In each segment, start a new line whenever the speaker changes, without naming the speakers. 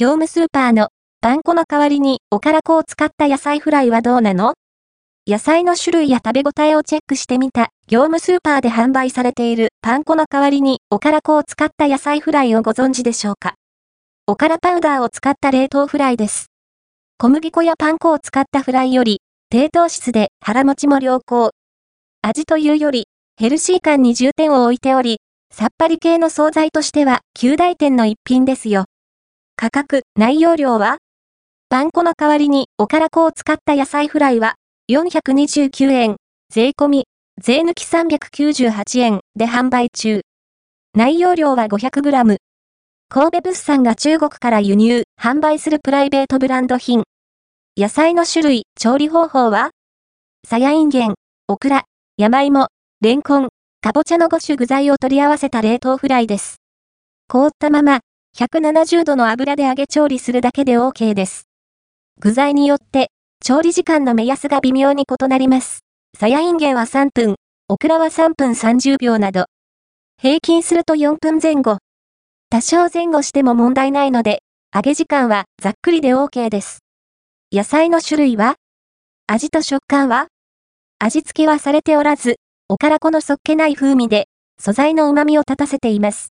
業務スーパーのパン粉の代わりにおから粉を使った野菜フライはどうなの？野菜の種類や食べ応えをチェックしてみた業務スーパーで販売されているパン粉の代わりにおから粉を使った野菜フライをご存知でしょうか？おからパウダーを使った冷凍フライです。小麦粉やパン粉を使ったフライより低糖質で腹持ちも良好。味というよりヘルシー感に重点を置いており、さっぱり系の惣菜としては9大点の一品ですよ。価格、内容量は？パン粉の代わりにおから粉を使った野菜フライは？429円、税込み、税抜き398円で販売中。内容量は 500g。神戸物産が中国から輸入、販売するプライベートブランド品。野菜の種類、調理方法は？さやいんげん、オクラ、山芋、レンコン、かぼちゃの5種具材を取り合わせた冷凍フライです。凍ったまま、170度の油で揚げ調理するだけで OK です。具材によって、調理時間の目安が微妙に異なります。さやいんげんは3分、オクラは3分30秒など。平均すると4分前後。多少前後しても問題ないので、揚げ時間はざっくりで OK です。野菜の種類は味と食感は味付けはされておらず、おからこのそっけない風味で、素材の旨味を立たせています。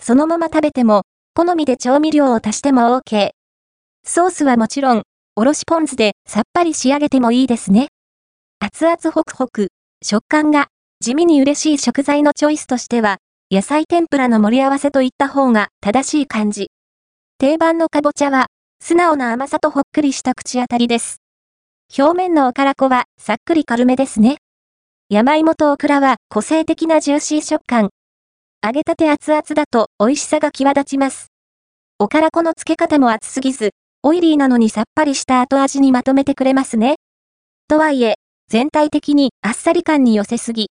そのまま食べても、好みで調味料を足しても OK。ソースはもちろん、おろしポン酢でさっぱり仕上げてもいいですね。熱々ホクホク、食感が地味に嬉しい食材のチョイスとしては、野菜天ぷらの盛り合わせといった方が正しい感じ。定番のかぼちゃは、素直な甘さとほっくりした口当たりです。表面のおからこはさっくり軽めですね。山芋とオクラは個性的なジューシー食感。揚げたて熱々だと美味しさが際立ちます。おからこの付け方も熱すぎず、オイリーなのにさっぱりした後味にまとめてくれますね。とはいえ、全体的にあっさり感に寄せすぎ。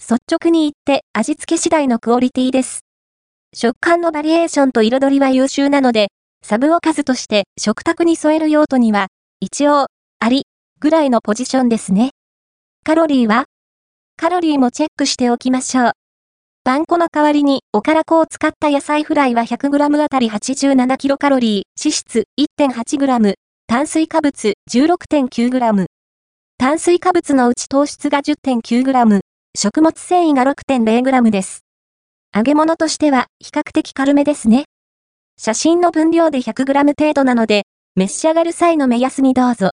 率直に言って味付け次第のクオリティです。食感のバリエーションと彩りは優秀なので、サブおかずとして食卓に添える用途には、一応、あり、ぐらいのポジションですね。カロリーは？カロリーもチェックしておきましょう。パン粉の代わりにおから粉を使った野菜フライは 100g あたり 87kcal、脂質 1.8g、炭水化物 16.9g。炭水化物のうち糖質が 10.9g、食物繊維が 6.0g です。揚げ物としては比較的軽めですね。写真の分量で 100g 程度なので、召し上がる際の目安にどうぞ。